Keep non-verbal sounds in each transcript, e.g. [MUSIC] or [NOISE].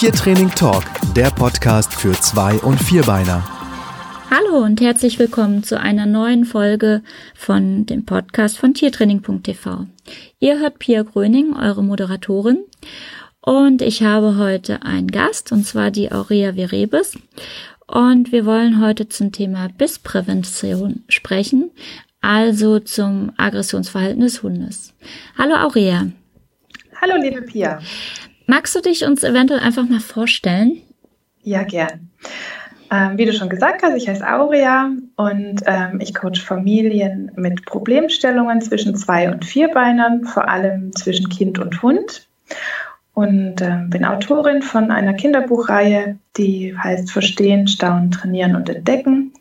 Tiertraining Talk, der Podcast für Zwei- und Vierbeiner. Hallo und herzlich willkommen zu einer neuen Folge von dem Podcast von tiertraining.tv. Ihr hört Pia Gröning, eure Moderatorin. Und ich habe heute einen Gast, und zwar die Aurea Verebes. Und wir wollen heute zum Thema Bissprävention sprechen, also zum Aggressionsverhalten des Hundes. Hallo Aurea. Hallo liebe Pia. Magst du dich uns eventuell einfach mal vorstellen? Ja, gern. Ähm, wie du schon gesagt hast, ich heiße Aurea und ähm, ich coach Familien mit Problemstellungen zwischen Zwei- und Vierbeinern, vor allem zwischen Kind und Hund. Und äh, bin Autorin von einer Kinderbuchreihe, die heißt Verstehen, Staunen, Trainieren und Entdecken.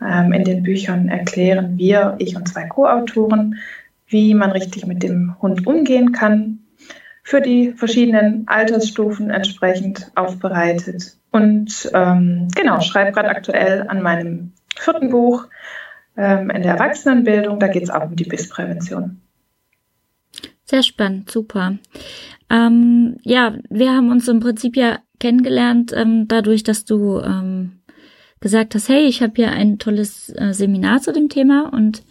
Ähm, in den Büchern erklären wir, ich und zwei Co-Autoren, wie man richtig mit dem Hund umgehen kann, für die verschiedenen Altersstufen entsprechend aufbereitet. Und ähm, genau, schreibe gerade aktuell an meinem vierten Buch ähm, in der Erwachsenenbildung. Da geht es auch um die Bissprävention. Sehr spannend, super. Ähm, ja, wir haben uns im Prinzip ja kennengelernt, ähm, dadurch, dass du ähm, gesagt hast, hey, ich habe hier ein tolles äh, Seminar zu dem Thema und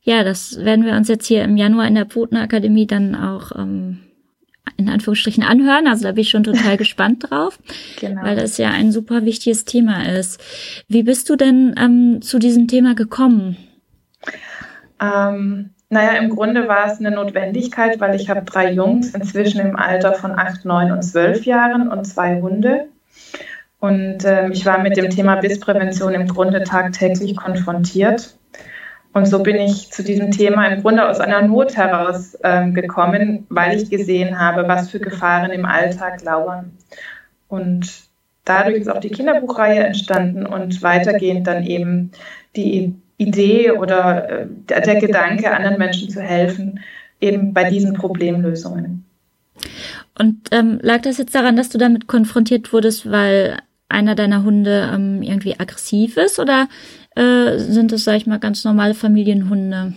ja, das werden wir uns jetzt hier im Januar in der Pfotenakademie dann auch ähm, in Anführungsstrichen anhören. Also da bin ich schon total [LAUGHS] gespannt drauf, genau. weil das ja ein super wichtiges Thema ist. Wie bist du denn ähm, zu diesem Thema gekommen? Ähm, naja, im Grunde war es eine Notwendigkeit, weil ich habe drei Jungs inzwischen im Alter von acht, neun und zwölf Jahren und zwei Hunde. Und äh, ich war mit dem Thema Bissprävention im Grunde tagtäglich konfrontiert. Und so bin ich zu diesem Thema im Grunde aus einer Not heraus äh, gekommen, weil ich gesehen habe, was für Gefahren im Alltag lauern. Und dadurch ist auch die Kinderbuchreihe entstanden und weitergehend dann eben die Idee oder äh, der, der Gedanke, anderen Menschen zu helfen, eben bei diesen Problemlösungen. Und ähm, lag das jetzt daran, dass du damit konfrontiert wurdest, weil einer deiner Hunde ähm, irgendwie aggressiv ist oder äh, sind das, sag ich mal, ganz normale Familienhunde?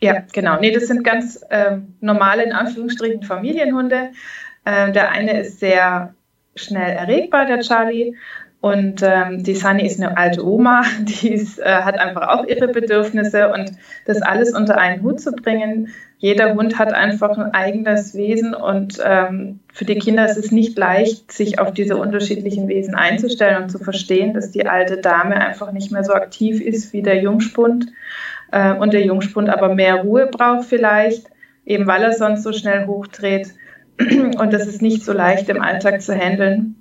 Ja, genau. Nee, das sind ganz äh, normale, in Anführungsstrichen, Familienhunde. Äh, der eine ist sehr schnell erregbar, der Charlie. Und ähm, die Sunny ist eine alte Oma, [LAUGHS] die ist, äh, hat einfach auch ihre Bedürfnisse und das alles unter einen Hut zu bringen. Jeder Hund hat einfach ein eigenes Wesen und ähm, für die Kinder ist es nicht leicht, sich auf diese unterschiedlichen Wesen einzustellen und zu verstehen, dass die alte Dame einfach nicht mehr so aktiv ist wie der Jungspund äh, und der Jungspund aber mehr Ruhe braucht vielleicht, eben weil er sonst so schnell hochdreht. [CLEARS THROAT] Und das ist nicht so leicht im Alltag zu handeln.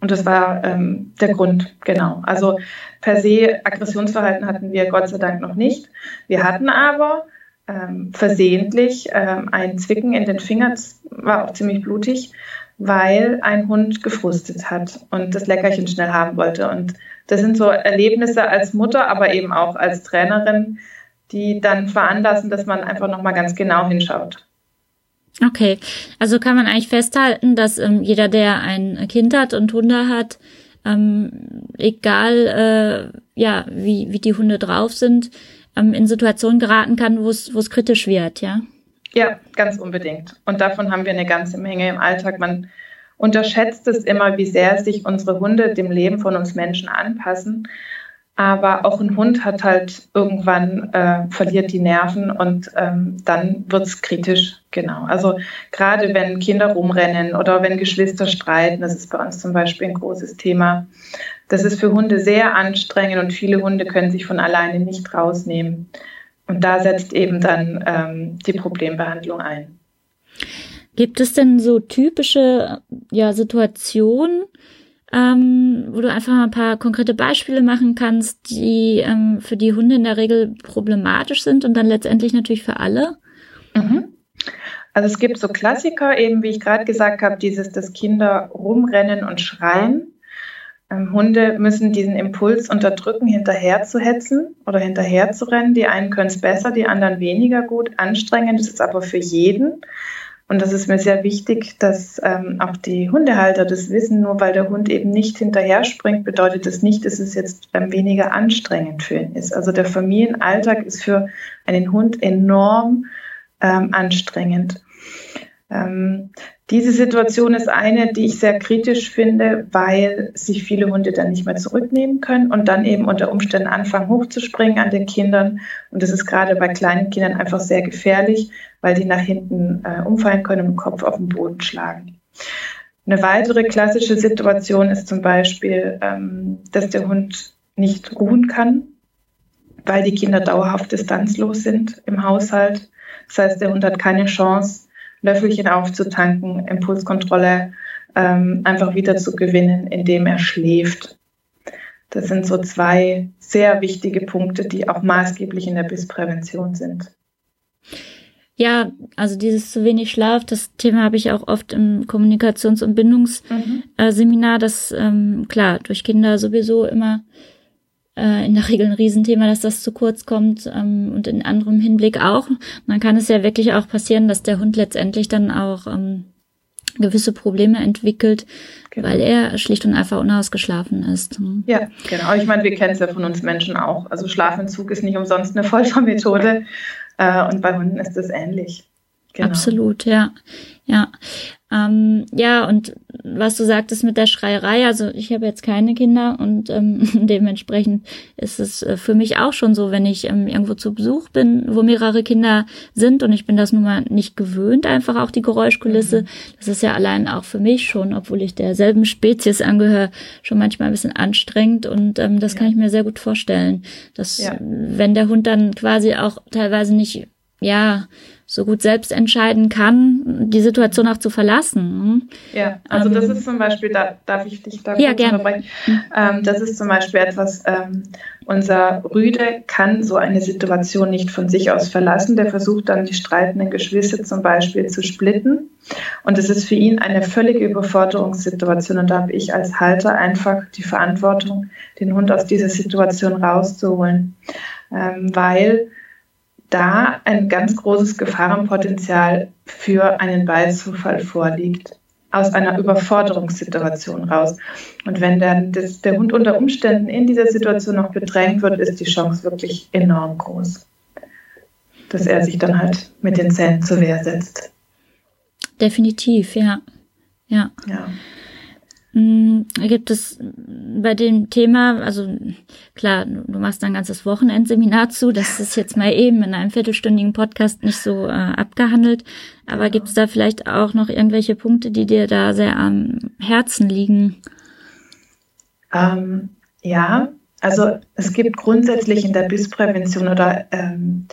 Und das war ähm, der Grund, genau. Also per se Aggressionsverhalten hatten wir Gott sei Dank noch nicht. Wir hatten aber ähm, versehentlich ähm, ein Zwicken in den Fingern, das war auch ziemlich blutig, weil ein Hund gefrustet hat und das Leckerchen schnell haben wollte. Und das sind so Erlebnisse als Mutter, aber eben auch als Trainerin, die dann veranlassen, dass man einfach nochmal ganz genau hinschaut. Okay, also kann man eigentlich festhalten, dass ähm, jeder, der ein Kind hat und Hunde hat, ähm, egal äh, ja wie, wie die Hunde drauf sind, ähm, in Situationen geraten kann, wo es kritisch wird, ja? Ja, ganz unbedingt. Und davon haben wir eine ganze Menge im Alltag. Man unterschätzt es immer, wie sehr sich unsere Hunde dem Leben von uns Menschen anpassen. Aber auch ein Hund hat halt irgendwann äh, verliert die Nerven und ähm, dann wird's kritisch, genau. Also gerade wenn Kinder rumrennen oder wenn Geschwister streiten, das ist bei uns zum Beispiel ein großes Thema. Das ist für Hunde sehr anstrengend und viele Hunde können sich von alleine nicht rausnehmen. Und da setzt eben dann ähm, die Problembehandlung ein. Gibt es denn so typische ja, Situationen, ähm, wo du einfach mal ein paar konkrete Beispiele machen kannst, die ähm, für die Hunde in der Regel problematisch sind und dann letztendlich natürlich für alle? Mhm. Also es gibt so Klassiker, eben wie ich gerade gesagt habe, dieses, dass Kinder rumrennen und schreien. Ähm, Hunde müssen diesen Impuls unterdrücken, hinterher zu hetzen oder hinterher zu rennen. Die einen können es besser, die anderen weniger gut. Anstrengend ist es aber für jeden. Und das ist mir sehr wichtig, dass ähm, auch die Hundehalter das wissen. Nur weil der Hund eben nicht hinterher springt, bedeutet das nicht, dass es jetzt ähm, weniger anstrengend für ihn ist. Also der Familienalltag ist für einen Hund enorm ähm, anstrengend. Ähm, Diese Situation ist eine, die ich sehr kritisch finde, weil sich viele Hunde dann nicht mehr zurücknehmen können und dann eben unter Umständen anfangen hochzuspringen an den Kindern. Und das ist gerade bei kleinen Kindern einfach sehr gefährlich, weil die nach hinten äh, umfallen können und den Kopf auf den Boden schlagen. Eine weitere klassische Situation ist zum Beispiel, ähm, dass der Hund nicht ruhen kann, weil die Kinder dauerhaft distanzlos sind im Haushalt. Das heißt, der Hund hat keine Chance, Löffelchen aufzutanken, Impulskontrolle ähm, einfach wieder zu gewinnen, indem er schläft. Das sind so zwei sehr wichtige Punkte, die auch maßgeblich in der Bissprävention sind. Ja, also dieses zu wenig Schlaf, das Thema habe ich auch oft im Kommunikations- und Bindungsseminar, mhm. äh, dass ähm, klar durch Kinder sowieso immer in der Regel ein Riesenthema, dass das zu kurz kommt ähm, und in anderem Hinblick auch. Dann kann es ja wirklich auch passieren, dass der Hund letztendlich dann auch ähm, gewisse Probleme entwickelt, genau. weil er schlicht und einfach unausgeschlafen ist. Ja, genau. Ich meine, wir kennen es ja von uns Menschen auch. Also Schlafentzug ist nicht umsonst eine Vollvermethode äh, und bei Hunden ist das ähnlich. Genau. Absolut, ja. Ja. Ähm, ja, und was du sagtest mit der Schreierei, also ich habe jetzt keine Kinder und ähm, [LAUGHS] dementsprechend ist es äh, für mich auch schon so, wenn ich ähm, irgendwo zu Besuch bin, wo mehrere Kinder sind und ich bin das nun mal nicht gewöhnt, einfach auch die Geräuschkulisse. Mhm. Das ist ja allein auch für mich schon, obwohl ich derselben Spezies angehöre, schon manchmal ein bisschen anstrengend und ähm, das ja. kann ich mir sehr gut vorstellen, dass ja. wenn der Hund dann quasi auch teilweise nicht, ja, so gut selbst entscheiden kann, die Situation auch zu verlassen. Ja, also das ähm, ist zum Beispiel, da darf ich dich da ja, gerne. Ähm, das ist zum Beispiel etwas, ähm, unser Rüde kann so eine Situation nicht von sich aus verlassen. Der versucht dann die streitenden Geschwister zum Beispiel zu splitten. Und es ist für ihn eine völlige Überforderungssituation. Und da habe ich als Halter einfach die Verantwortung, den Hund aus dieser Situation rauszuholen. Ähm, weil da ein ganz großes Gefahrenpotenzial für einen Beißzufall vorliegt, aus einer Überforderungssituation raus. Und wenn dann das, der Hund unter Umständen in dieser Situation noch bedrängt wird, ist die Chance wirklich enorm groß, dass er sich dann halt mit den Zähnen zur Wehr setzt. Definitiv, ja. Ja. ja. Hm, gibt es bei dem Thema, also klar, du machst ein ganzes Wochenendseminar zu, das ist jetzt mal eben in einem viertelstündigen Podcast nicht so äh, abgehandelt, aber ja. gibt es da vielleicht auch noch irgendwelche Punkte, die dir da sehr am Herzen liegen? Ähm, ja, also es gibt grundsätzlich in der Bissprävention oder ähm,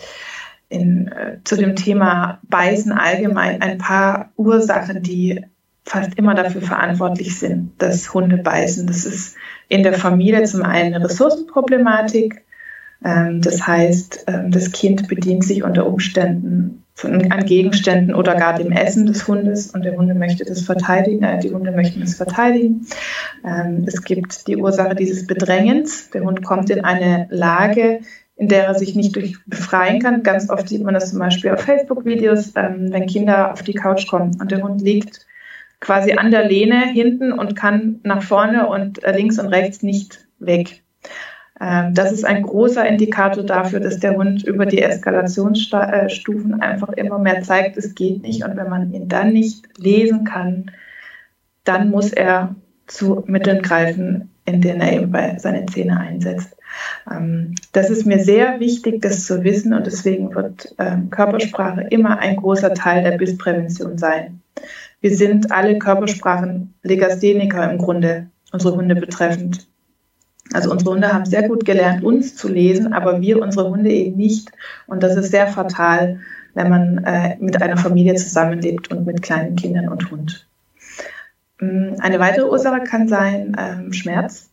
in, äh, zu dem Thema Beißen allgemein ein paar Ursachen, die fast immer dafür verantwortlich sind, dass Hunde beißen. Das ist in der Familie zum einen eine Ressourcenproblematik. Ähm, das heißt, ähm, das Kind bedient sich unter Umständen an Gegenständen oder gar dem Essen des Hundes und der Hunde möchte das verteidigen, äh, die Hunde möchten es verteidigen. Ähm, es gibt die Ursache dieses Bedrängens. Der Hund kommt in eine Lage, in der er sich nicht durch befreien kann. Ganz oft sieht man das zum Beispiel auf Facebook-Videos, wenn Kinder auf die Couch kommen und der Hund liegt quasi an der Lehne hinten und kann nach vorne und äh, links und rechts nicht weg. Ähm, das ist ein großer Indikator dafür, dass der Hund über die Eskalationsstufen einfach immer mehr zeigt, es geht nicht. Und wenn man ihn dann nicht lesen kann, dann muss er zu Mitteln greifen, in denen er eben seine Zähne einsetzt. Ähm, das ist mir sehr wichtig, das zu wissen und deswegen wird ähm, Körpersprache immer ein großer Teil der Bissprävention sein. Wir sind alle Körpersprachen Legastheniker im Grunde, unsere Hunde betreffend. Also unsere Hunde haben sehr gut gelernt, uns zu lesen, aber wir unsere Hunde eben nicht. Und das ist sehr fatal, wenn man äh, mit einer Familie zusammenlebt und mit kleinen Kindern und Hund. Mm, eine weitere Ursache kann sein ähm, Schmerz.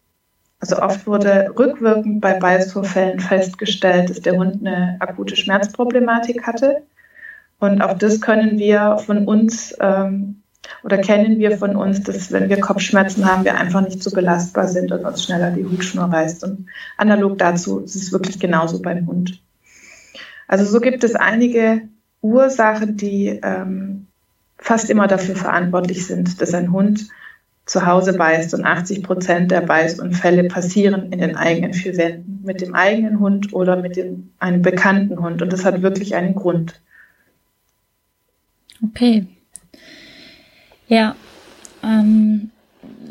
Also oft wurde rückwirkend bei Beißvorfällen festgestellt, dass der Hund eine akute Schmerzproblematik hatte. Und auch das können wir von uns ähm, oder kennen wir von uns, dass wenn wir Kopfschmerzen haben, wir einfach nicht so belastbar sind und uns schneller die Hutschnur reißt. Und analog dazu ist es wirklich genauso beim Hund. Also so gibt es einige Ursachen, die ähm, fast immer dafür verantwortlich sind, dass ein Hund zu Hause beißt und 80 Prozent der Beißunfälle passieren in den eigenen vier Wänden mit dem eigenen Hund oder mit dem, einem bekannten Hund und das hat wirklich einen Grund. Okay. Ja, ähm,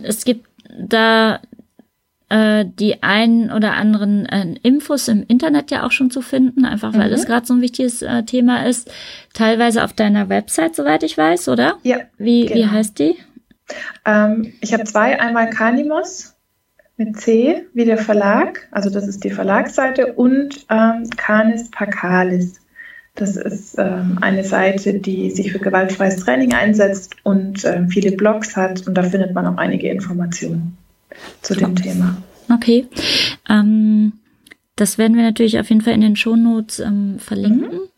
es gibt da äh, die ein oder anderen äh, Infos im Internet ja auch schon zu finden, einfach weil mhm. es gerade so ein wichtiges äh, Thema ist. Teilweise auf deiner Website, soweit ich weiß, oder? Ja. Wie, genau. wie heißt die? Ähm, ich habe zwei, einmal Canimos mit C wie der Verlag, also das ist die Verlagsseite, und ähm, Canis Pacalis. Das ist ähm, eine Seite, die sich für gewaltfreies Training einsetzt und ähm, viele Blogs hat und da findet man auch einige Informationen zu dem Thema. Okay. Ähm, das werden wir natürlich auf jeden Fall in den Shownotes ähm, verlinken. Mhm.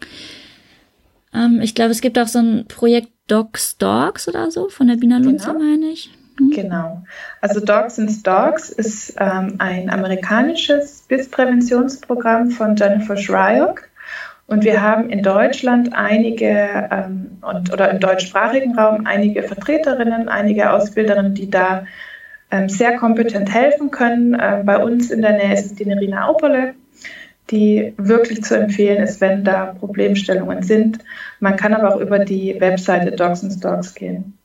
Ähm, ich glaube, es gibt auch so ein Projekt Dogs Dogs oder so von der Bina Lunzer, genau. meine ich. Mhm. Genau. Also Dogs and Dogs ist ähm, ein amerikanisches Bisspräventionsprogramm von Jennifer Shryock. Und wir haben in Deutschland einige ähm, und, oder im deutschsprachigen Raum einige Vertreterinnen, einige Ausbilderinnen, die da ähm, sehr kompetent helfen können. Ähm, bei uns in der Nähe ist es die Nerina Aupole, die wirklich zu empfehlen ist, wenn da Problemstellungen sind. Man kann aber auch über die Webseite Dogs and Dogs gehen.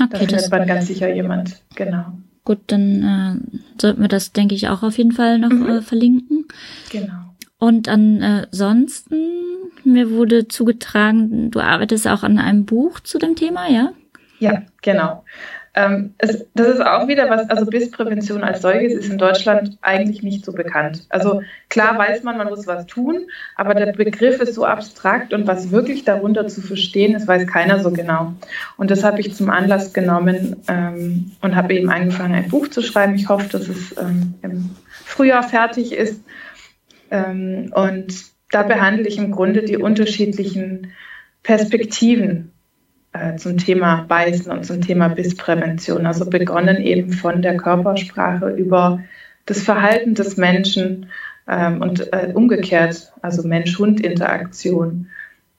Okay, da findet man ganz sicher jemand. Genau. Gut, dann äh, sollten wir das, denke ich, auch auf jeden Fall noch mhm. äh, verlinken. Genau. Und ansonsten, mir wurde zugetragen, du arbeitest auch an einem Buch zu dem Thema, ja? Ja, genau. Ähm, es, das ist auch wieder was, also Bissprävention als solches ist in Deutschland eigentlich nicht so bekannt. Also klar weiß man, man muss was tun, aber der Begriff ist so abstrakt und was wirklich darunter zu verstehen ist, weiß keiner so genau. Und das habe ich zum Anlass genommen ähm, und habe eben angefangen, ein Buch zu schreiben. Ich hoffe, dass es ähm, im Frühjahr fertig ist. Ähm, und da behandle ich im Grunde die unterschiedlichen Perspektiven äh, zum Thema Beißen und zum Thema Bissprävention. Also begonnen eben von der Körpersprache über das Verhalten des Menschen ähm, und äh, umgekehrt, also Mensch-Hund-Interaktion,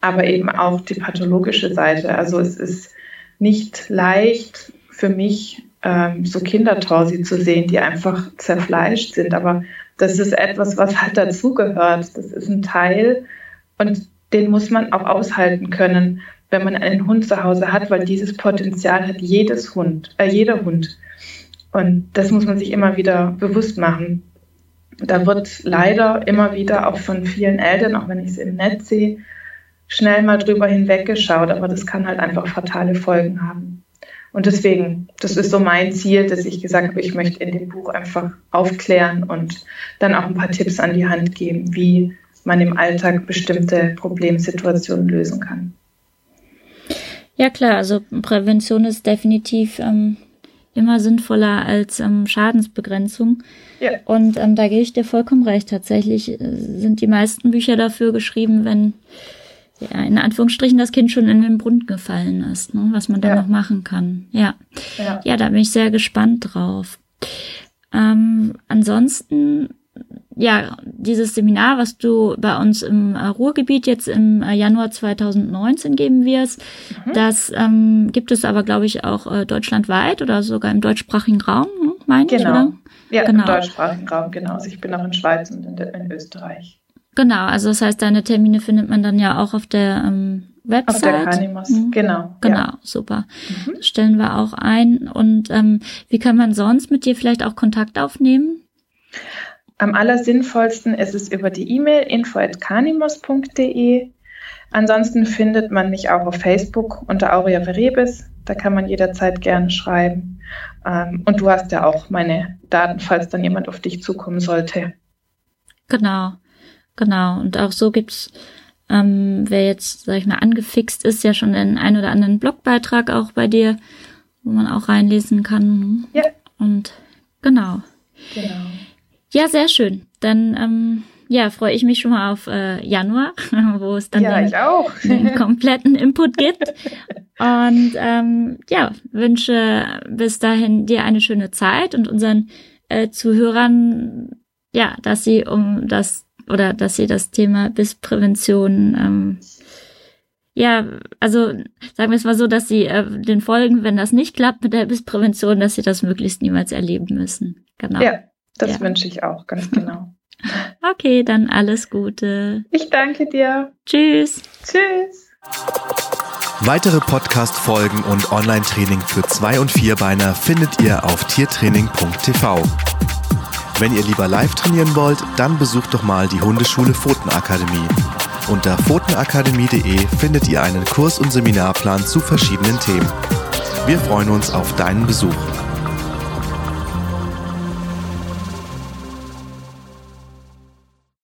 aber eben auch die pathologische Seite. Also es ist nicht leicht für mich, ähm, so Kindertorsi zu sehen, die einfach zerfleischt sind, aber das ist etwas, was halt dazugehört. Das ist ein Teil und den muss man auch aushalten können wenn man einen Hund zu Hause hat, weil dieses Potenzial hat jedes Hund, äh, jeder Hund. Und das muss man sich immer wieder bewusst machen. Da wird leider immer wieder auch von vielen Eltern, auch wenn ich es im Netz sehe, schnell mal drüber hinweggeschaut, aber das kann halt einfach fatale Folgen haben. Und deswegen, das ist so mein Ziel, dass ich gesagt habe, ich möchte in dem Buch einfach aufklären und dann auch ein paar Tipps an die Hand geben, wie man im Alltag bestimmte Problemsituationen lösen kann. Ja klar, also Prävention ist definitiv ähm, immer sinnvoller als ähm, Schadensbegrenzung. Ja. Und ähm, da gehe ich dir vollkommen recht. Tatsächlich äh, sind die meisten Bücher dafür geschrieben, wenn ja, in Anführungsstrichen das Kind schon in den Brunnen gefallen ist, ne, was man da ja. noch machen kann. Ja. ja. Ja, da bin ich sehr gespannt drauf. Ähm, ansonsten ja, dieses Seminar, was du bei uns im äh, Ruhrgebiet jetzt im äh, Januar 2019 geben wirst, mhm. das ähm, gibt es aber, glaube ich, auch äh, deutschlandweit oder sogar im deutschsprachigen Raum, hm, meine genau. ich, oder? Ja, genau. im deutschsprachigen Raum, genau. Also ich bin auch in Schweiz und in, in, Österreich. Genau, also das heißt, deine Termine findet man dann ja auch auf der ähm, Website. Auf der Canimos, mhm. genau. Genau, ja. super. Mhm. Stellen wir auch ein. Und ähm, wie kann man sonst mit dir vielleicht auch Kontakt aufnehmen? Am allersinnvollsten ist es über die E-Mail info.canimos.de. Ansonsten findet man mich auch auf Facebook unter Aurea Verebis. Da kann man jederzeit gerne schreiben. Ähm, und du hast ja auch meine Daten, falls dann jemand auf dich zukommen sollte. Genau, genau. Und auch so gibt's, ähm, wer jetzt, sag ich mal, angefixt ist, ja schon den ein oder anderen Blogbeitrag auch bei dir, wo man auch reinlesen kann. Ja. Und genau. Genau. Ja, sehr schön. Dann ähm, ja, freue ich mich schon mal auf äh, Januar, [LAUGHS] wo es dann ja, den, [LAUGHS] den, kompletten Input gibt. Und ähm, ja, wünsche bis dahin dir eine schöne Zeit und unseren äh, Zuhörern, ja, dass sie um das oder dass sie das Thema Bissprävention ähm, ja, also sagen wir es mal so, dass sie äh, den Folgen, wenn das nicht klappt mit der Bissprävention, dass sie das möglichst niemals erleben müssen. Genau. Ja, das ja. wünsche ich auch, ganz genau. [LAUGHS] okay, dann alles Gute. Ich danke dir. Tschüss. Tschüss. Weitere Podcast-Folgen und Online-Training für Zwei- und Vierbeiner findet ihr auf tiertraining.tv. Wenn ihr lieber live trainieren wollt, dann besucht doch mal die Hundeschule Pfotenakademie. Unter pfotenakademie.de findet ihr einen Kurs- und Seminarplan zu verschiedenen Themen. Wir freuen uns auf deinen Besuch.